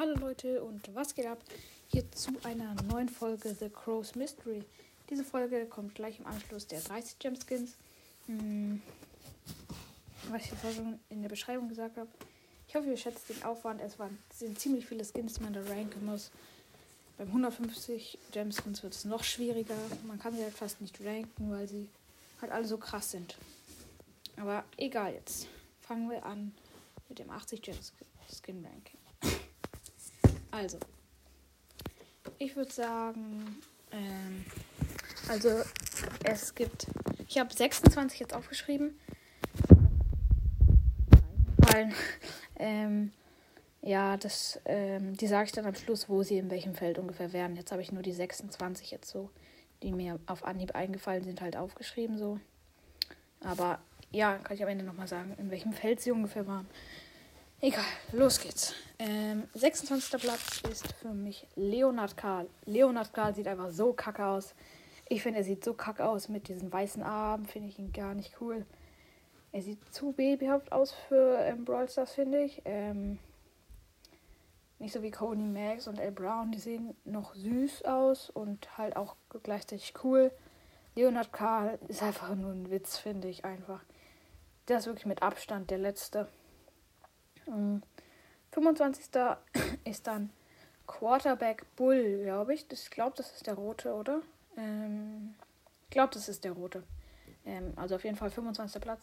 Hallo Leute und was geht ab? Hier zu einer neuen Folge The Crow's Mystery. Diese Folge kommt gleich im Anschluss der 30 Gemskins. Hm, was ich vorher schon in der Beschreibung gesagt habe. Ich hoffe, ihr schätzt den Aufwand. Es waren, sind ziemlich viele Skins, die man da ranken muss. Beim 150 Gemskins wird es noch schwieriger. Man kann sie halt fast nicht ranken, weil sie halt alle so krass sind. Aber egal jetzt. Fangen wir an mit dem 80 Gemskin Ranking. Also, ich würde sagen, ähm, also es gibt, ich habe 26 jetzt aufgeschrieben. Ähm, ja, das, ähm, die sage ich dann am Schluss, wo sie in welchem Feld ungefähr wären. Jetzt habe ich nur die 26 jetzt so, die mir auf Anhieb eingefallen sind, halt aufgeschrieben so. Aber ja, kann ich am Ende nochmal sagen, in welchem Feld sie ungefähr waren. Egal, los geht's. Ähm, 26. Platz ist für mich Leonard Karl. Leonard Karl sieht einfach so kacke aus. Ich finde, er sieht so kacke aus mit diesen weißen Armen. Finde ich ihn gar nicht cool. Er sieht zu babyhaft aus für ähm, Brawl Stars, finde ich. Ähm, nicht so wie Coney Max und L. Brown. Die sehen noch süß aus und halt auch gleichzeitig cool. Leonard Karl ist einfach nur ein Witz, finde ich einfach. Der ist wirklich mit Abstand der letzte. 25. ist dann Quarterback Bull, glaube ich. Ich glaube, das ist der rote, oder? Ähm, ich glaube, das ist der rote. Ähm, also auf jeden Fall 25. Platz.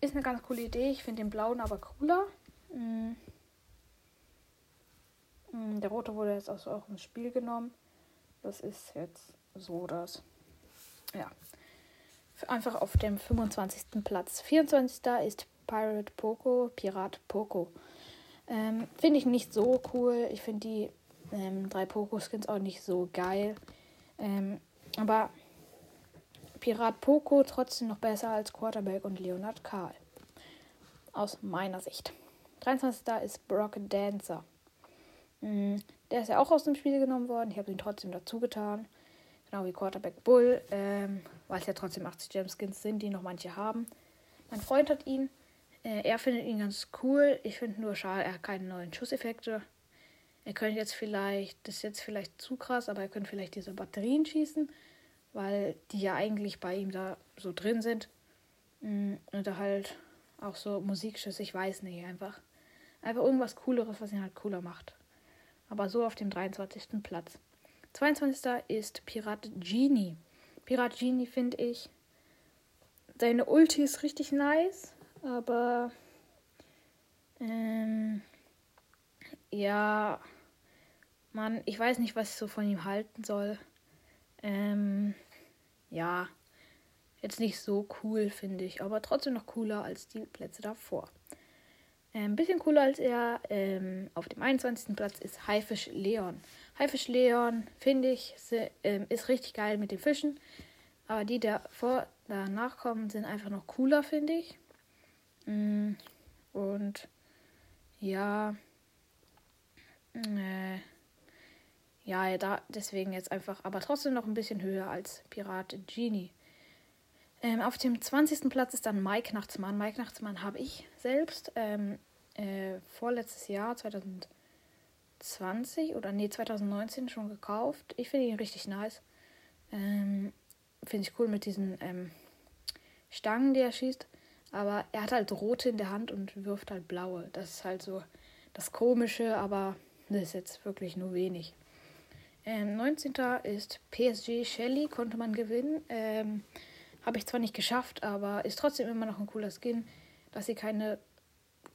Ist eine ganz coole Idee. Ich finde den blauen aber cooler. Mhm. Der rote wurde jetzt auch ins Spiel genommen. Das ist jetzt so das. Ja. Einfach auf dem 25. Platz. 24. ist Pirate Poco, Pirat Poco. Ähm, finde ich nicht so cool. Ich finde die ähm, drei Poco-Skins auch nicht so geil. Ähm, aber Pirat Poco trotzdem noch besser als Quarterback und Leonard Karl. Aus meiner Sicht. 23. ist Brock Dancer. Mhm. Der ist ja auch aus dem Spiel genommen worden. Ich habe ihn trotzdem dazu getan. Genau wie Quarterback Bull. Ähm, weil es ja trotzdem 80 Gem-Skins sind, die noch manche haben. Mein Freund hat ihn. Äh, er findet ihn ganz cool. Ich finde nur schade, er hat keine neuen Schusseffekte. Er könnte jetzt vielleicht, das ist jetzt vielleicht zu krass, aber er könnte vielleicht diese Batterien schießen, weil die ja eigentlich bei ihm da so drin sind. Mm, und halt auch so Musikschüsse, ich weiß nicht, einfach. Einfach irgendwas Cooleres, was ihn halt cooler macht. Aber so auf dem 23. Platz. 22. ist Pirat Genie. Pirat Genie finde ich. Seine Ulti ist richtig nice. Aber ähm, ja, Mann, ich weiß nicht, was ich so von ihm halten soll. Ähm, ja, jetzt nicht so cool, finde ich, aber trotzdem noch cooler als die Plätze davor. Ein ähm, bisschen cooler als er ähm, auf dem 21. Platz ist Haifisch Leon. Haifisch Leon, finde ich, ähm, ist richtig geil mit den Fischen. Aber die, die davor, danach kommen, sind einfach noch cooler, finde ich. Mm, und ja, äh, ja, da deswegen jetzt einfach, aber trotzdem noch ein bisschen höher als Pirat Genie. Ähm, auf dem 20. Platz ist dann Mike Nachtsmann. Mike Nachtsmann habe ich selbst ähm, äh, vorletztes Jahr, 2020 oder nee, 2019 schon gekauft. Ich finde ihn richtig nice. Ähm, finde ich cool mit diesen ähm, Stangen, die er schießt. Aber er hat halt rote in der Hand und wirft halt blaue. Das ist halt so das Komische, aber das ist jetzt wirklich nur wenig. Ähm, 19. ist PSG Shelly, konnte man gewinnen. Ähm, Habe ich zwar nicht geschafft, aber ist trotzdem immer noch ein cooler Skin. Dass sie keine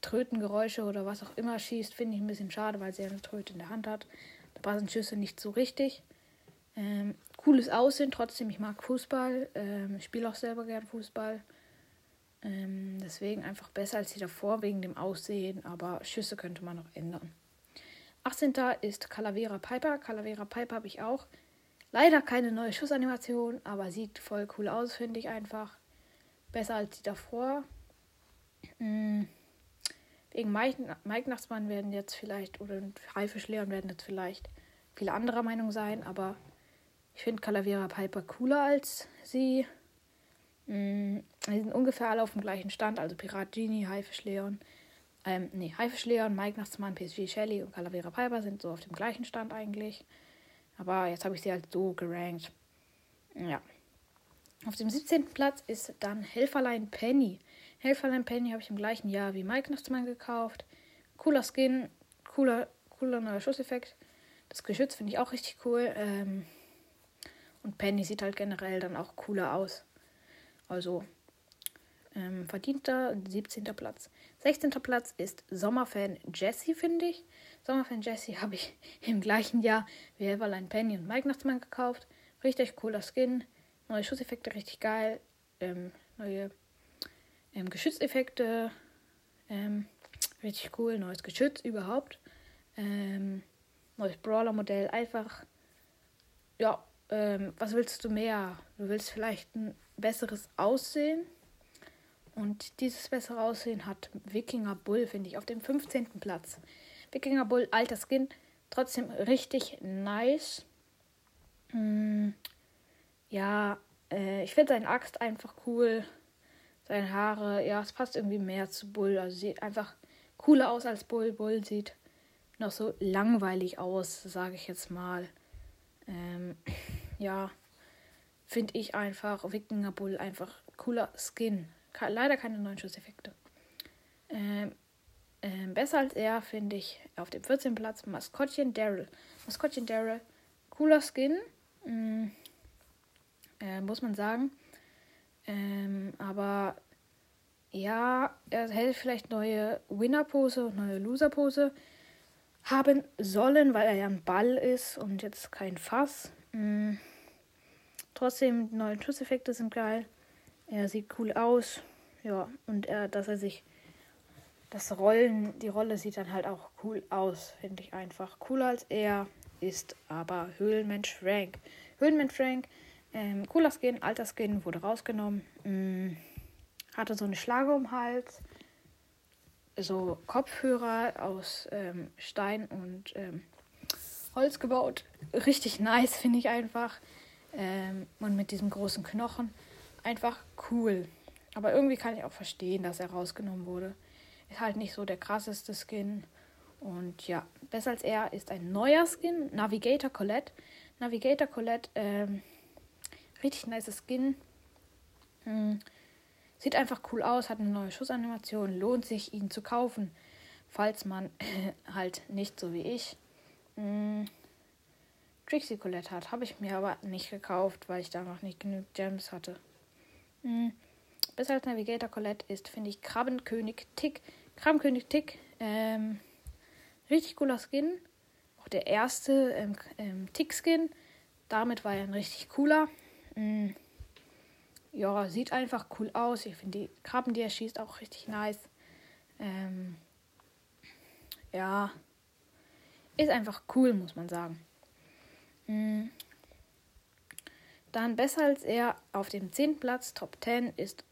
Trötengeräusche oder was auch immer schießt, finde ich ein bisschen schade, weil sie eine Tröte in der Hand hat. Da passen Schüsse nicht so richtig. Ähm, cooles Aussehen, trotzdem, ich mag Fußball. Ähm, spiele auch selber gern Fußball. Ähm, deswegen einfach besser als die davor wegen dem Aussehen, aber Schüsse könnte man noch ändern. 18. ist Calavera Piper. Calavera Piper habe ich auch. Leider keine neue Schussanimation, aber sieht voll cool aus, finde ich einfach. Besser als die davor. Mhm. Wegen Mike, Nachtsmann werden jetzt vielleicht, oder Haifisch werden jetzt vielleicht viele anderer Meinung sein, aber ich finde Calavera Piper cooler als sie. Mm, die sind ungefähr alle auf dem gleichen Stand, also Pirat Genie, Haifisch Leon. Ähm, nee, Haifisch Leon, Mike Nachtsmann, PSG Shelly und Calavera Piper sind so auf dem gleichen Stand eigentlich. Aber jetzt habe ich sie halt so gerankt. Ja. Auf dem 17. Platz ist dann Helferlein Penny. Helferlein Penny habe ich im gleichen Jahr wie Mike Nachtsmann gekauft. Cooler Skin, cooler, cooler neuer Schusseffekt. Das Geschütz finde ich auch richtig cool. Ähm, und Penny sieht halt generell dann auch cooler aus. Also ähm, verdienter 17. Platz. 16. Platz ist Sommerfan Jesse, finde ich. Sommerfan Jesse habe ich im gleichen Jahr wie Everline Penny und Mike Nachtsmann gekauft. Richtig cooler Skin. Neue Schusseffekte, richtig geil. Ähm, neue ähm, Geschützeffekte. Ähm, richtig cool. Neues Geschütz überhaupt. Ähm, neues Brawler-Modell. Einfach, ja, ähm, was willst du mehr? Du willst vielleicht ein besseres Aussehen. Und dieses bessere Aussehen hat Wikinger Bull, finde ich, auf dem 15. Platz. Wikinger Bull, alter Skin, trotzdem richtig nice. Hm, ja, äh, ich finde seine Axt einfach cool. Seine Haare, ja, es passt irgendwie mehr zu Bull. Also sieht einfach cooler aus als Bull. Bull sieht noch so langweilig aus, sage ich jetzt mal. Ähm, ja, finde ich einfach Wikinger Bull einfach cooler Skin. Leider keine neuen Schusseffekte. Ähm, ähm, besser als er finde ich auf dem 14. Platz Maskottchen Daryl. Maskottchen Daryl, cooler Skin. Mm, äh, muss man sagen. Ähm, aber ja, er hätte vielleicht neue Winner-Pose und neue Loser-Pose haben sollen, weil er ja ein Ball ist und jetzt kein Fass. Mhm. Trotzdem, neue Schusseffekte sind geil. Er sieht cool aus. Ja, und er, dass er sich. Das Rollen, die Rolle sieht dann halt auch cool aus, finde ich einfach. Cooler als er ist aber Höhlenmensch Frank. Höhlenmensch Frank, ähm, cooler Skin, alter Skin, wurde rausgenommen. Mh, hatte so eine Schlage um den Hals so Kopfhörer aus ähm, Stein und ähm, Holz gebaut. Richtig nice, finde ich einfach. Ähm, und mit diesem großen Knochen. Einfach cool. Aber irgendwie kann ich auch verstehen, dass er rausgenommen wurde. Ist halt nicht so der krasseste Skin. Und ja, besser als er ist ein neuer Skin, Navigator Colette. Navigator Colette, ähm, richtig nice Skin. Hm, Sieht einfach cool aus, hat eine neue Schussanimation, lohnt sich, ihn zu kaufen, falls man halt nicht so wie ich mh, Trixie Colette hat. Habe ich mir aber nicht gekauft, weil ich da noch nicht genug Gems hatte. Mh, besser als Navigator Colette ist, finde ich, Krabbenkönig Tick. Krabbenkönig Tick, ähm, richtig cooler Skin. Auch der erste ähm, ähm, Tick-Skin. Damit war er ein richtig cooler. Mh, ja, sieht einfach cool aus. Ich finde die Krabben, die er schießt, auch richtig nice. Ähm, ja, ist einfach cool, muss man sagen. Mhm. Dann besser als er auf dem 10. Platz, Top 10, ist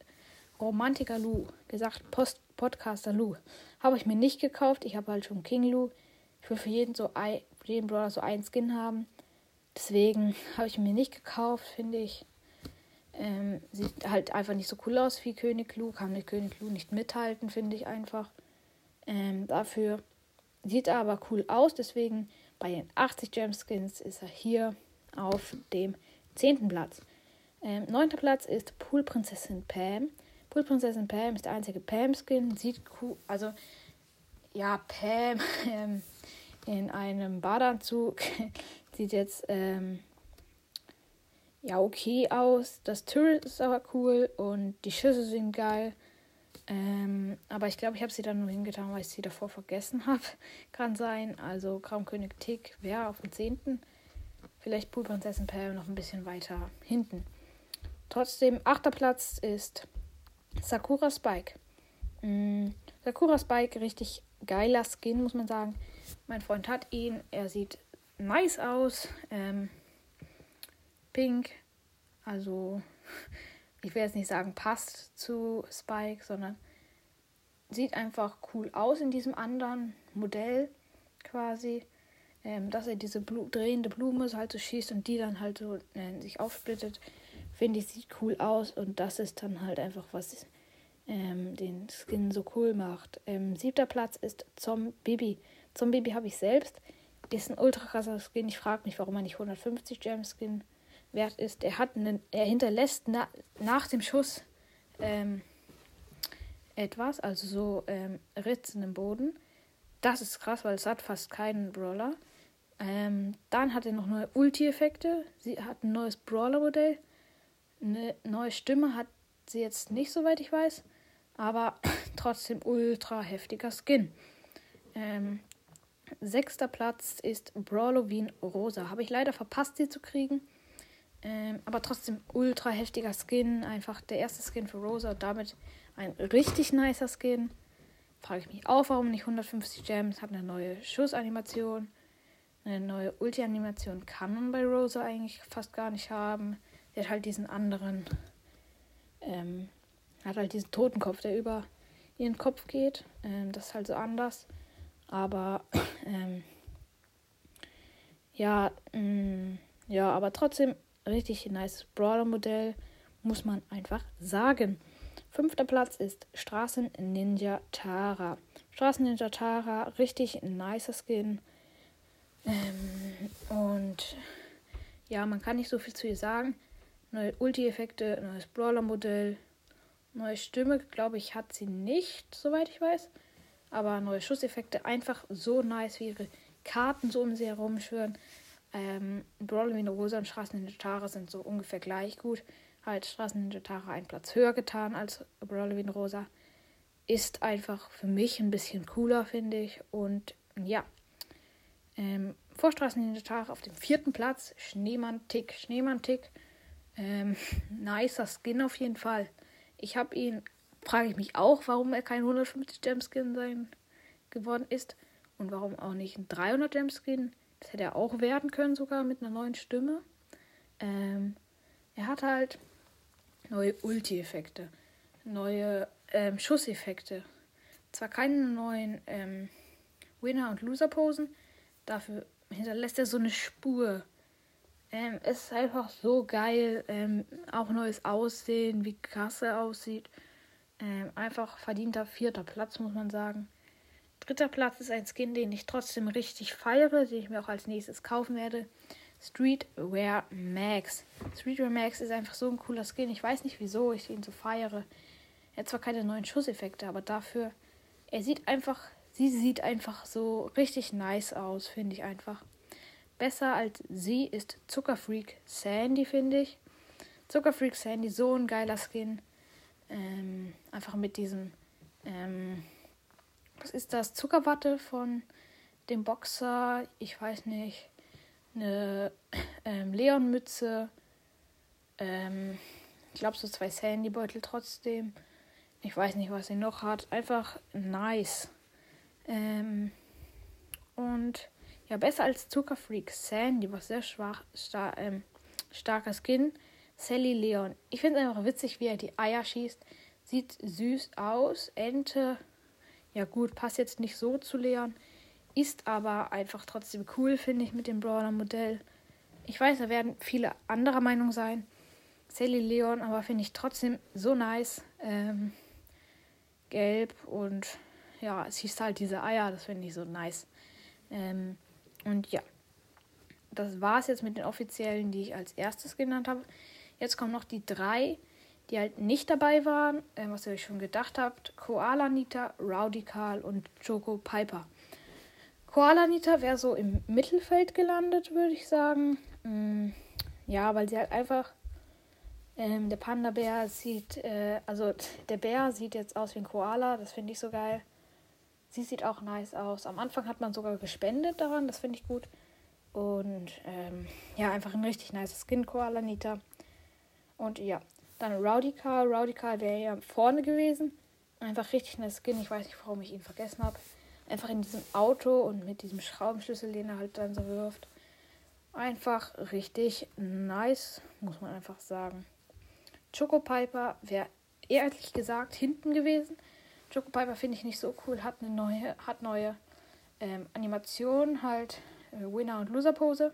Romantiker Lou. Gesagt, Post Podcaster Lou. Habe ich mir nicht gekauft. Ich habe halt schon King Lou. Ich will für jeden so ein, für jeden Brawler so einen Skin haben. Deswegen habe ich mir nicht gekauft, finde ich. Ähm, sieht halt einfach nicht so cool aus wie König Lu. Kann mit König Lu nicht mithalten, finde ich einfach. Ähm, dafür sieht er aber cool aus. Deswegen bei den 80 Gem Skins ist er hier auf dem 10. Platz. Ähm, 9. Platz ist Poolprinzessin Pam. Poolprinzessin Pam ist der einzige Pam-Skin. Sieht cool, also ja, Pam ähm, in einem Badeanzug sieht jetzt ähm, ja okay aus. Das Turret ist aber cool und die Schüsse sind geil. Ähm, aber ich glaube, ich habe sie dann nur hingetan, weil ich sie davor vergessen habe. Kann sein. Also Traumkönig Tick wäre auf dem 10. Vielleicht Poolprinzessin Pam noch ein bisschen weiter hinten. Trotzdem, achter Platz ist Sakura Spike. Mm, Sakura Spike, richtig geiler Skin, muss man sagen. Mein Freund hat ihn. Er sieht nice aus. Ähm, pink. Also, ich will jetzt nicht sagen, passt zu Spike, sondern sieht einfach cool aus in diesem anderen Modell quasi. Ähm, dass er diese Blu drehende Blume so halt so schießt und die dann halt so äh, sich aufsplittet, finde ich, sieht cool aus und das ist dann halt einfach was ähm, den Skin so cool macht. Ähm, siebter Platz ist Zombie. Zombie habe ich selbst. Ist ein ultra krasser Skin. Ich frage mich, warum er nicht 150 Gem Skin wert ist. Er hat einen, er hinterlässt na, nach dem Schuss ähm, etwas, also so ähm, Ritzen im Boden. Das ist krass, weil es hat fast keinen Brawler. Ähm, dann hat er noch neue Ulti-Effekte. Sie hat ein neues Brawler-Modell. Eine neue Stimme hat sie jetzt nicht, soweit ich weiß. Aber trotzdem ultra heftiger Skin. Ähm, sechster Platz ist Brawloween Rosa. Habe ich leider verpasst, sie zu kriegen. Ähm, aber trotzdem ultra heftiger Skin. Einfach der erste Skin für Rosa und damit ein richtig nicer Skin. Frage ich mich auch, warum nicht 150 Gems. Hat eine neue Schussanimation. Eine neue Ulti-Animation kann man bei Rosa eigentlich fast gar nicht haben. Der hat halt diesen anderen. Ähm, hat halt diesen Totenkopf, der über ihren Kopf geht. Ähm, das ist halt so anders. Aber ähm, ja, mh, mm, ja, aber trotzdem richtig nice Brawler-Modell, muss man einfach sagen. Fünfter Platz ist Straßen Ninja Tara. Straßen Ninja Tara, richtig nicer Skin. Ähm, und ja, man kann nicht so viel zu ihr sagen. Neue Ulti-Effekte, neues Brawler-Modell, neue Stimme, glaube ich, hat sie nicht, soweit ich weiß. Aber neue Schusseffekte, einfach so nice, wie ihre Karten so um sie herumschwören. Ähm, Brawler wie Rosa und Straßen Tara sind so ungefähr gleich gut. Halt Straßen Tara einen Platz höher getan als Brawler wie Rosa. Ist einfach für mich ein bisschen cooler, finde ich. Und ja, ähm, Vorstraßen in der Tag auf dem vierten Platz. Schneemann-Tick. Schneemann-Tick. Ähm, nicer Skin auf jeden Fall. Ich habe ihn, frage ich mich auch, warum er kein 150 Gem Skin sein geworden ist. Und warum auch nicht ein 300 Gem Skin. Das hätte er auch werden können, sogar mit einer neuen Stimme. Ähm, er hat halt neue Ulti-Effekte, neue ähm, Schusseffekte. Zwar keine neuen ähm, Winner- und Loser-Posen, Dafür hinterlässt er so eine Spur. Ähm, es ist einfach so geil. Ähm, auch neues Aussehen, wie krass er aussieht. Ähm, einfach verdienter vierter Platz, muss man sagen. Dritter Platz ist ein Skin, den ich trotzdem richtig feiere, den ich mir auch als nächstes kaufen werde. Streetwear Max. Streetwear Max ist einfach so ein cooler Skin. Ich weiß nicht, wieso ich ihn so feiere. Er hat zwar keine neuen Schusseffekte, aber dafür, er sieht einfach Sie sieht einfach so richtig nice aus, finde ich einfach. Besser als sie ist Zuckerfreak Sandy, finde ich. Zuckerfreak Sandy, so ein geiler Skin. Ähm, einfach mit diesem, ähm, was ist das? Zuckerwatte von dem Boxer, ich weiß nicht, eine ähm, Leon-Mütze, ähm, ich glaube so zwei Sandy-Beutel trotzdem. Ich weiß nicht, was sie noch hat. Einfach nice. Ähm, und ja, besser als Zuckerfreak Sandy, was sehr schwach, star, ähm, starker Skin. Sally Leon. Ich finde es einfach witzig, wie er die Eier schießt. Sieht süß aus. Ente. Ja, gut, passt jetzt nicht so zu Leon. Ist aber einfach trotzdem cool, finde ich, mit dem Brawler-Modell. Ich weiß, da werden viele anderer Meinung sein. Sally Leon, aber finde ich trotzdem so nice. Ähm, gelb und ja, es hieß halt diese Eier, das finde ich so nice. Ähm, und ja, das war es jetzt mit den offiziellen, die ich als erstes genannt habe. Jetzt kommen noch die drei, die halt nicht dabei waren, äh, was ihr euch schon gedacht habt. Koala Nita, Rowdy Carl und Choco Piper. Koala Nita wäre so im Mittelfeld gelandet, würde ich sagen. Mm, ja, weil sie halt einfach. Ähm, der Panda-Bär sieht, äh, also der Bär sieht jetzt aus wie ein Koala, das finde ich so geil. Sie sieht auch nice aus. Am Anfang hat man sogar gespendet daran, das finde ich gut. Und ähm, ja, einfach ein richtig nice Skin Koala Nita. Und ja, dann Rowdy Carl. Rowdy Carl wäre ja vorne gewesen. Einfach richtig nice Skin. Ich weiß nicht, warum ich ihn vergessen habe. Einfach in diesem Auto und mit diesem Schraubenschlüssel, den er halt dann so wirft. Einfach richtig nice, muss man einfach sagen. Choco Piper wäre ehrlich gesagt hinten gewesen. Choco Piper finde ich nicht so cool. Hat eine neue, hat neue ähm, Animationen, halt äh, Winner- und Loser-Pose.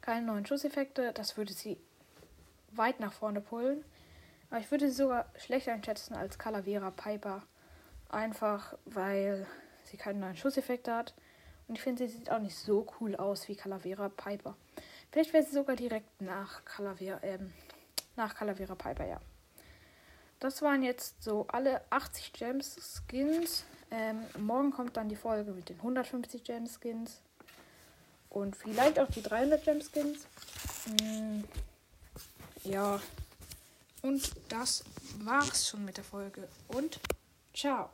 Keine neuen Schusseffekte. Das würde sie weit nach vorne pullen. Aber ich würde sie sogar schlechter einschätzen als Calavera Piper. Einfach weil sie keinen neuen Schusseffekt hat. Und ich finde, sie sieht auch nicht so cool aus wie Calavera Piper. Vielleicht wäre sie sogar direkt nach Calavera, ähm, nach Calavera Piper, ja. Das waren jetzt so alle 80 Gems Skins. Ähm, morgen kommt dann die Folge mit den 150 Gem Skins. Und vielleicht auch die 300 Gem Skins. Mm, ja. Und das war's schon mit der Folge. Und ciao.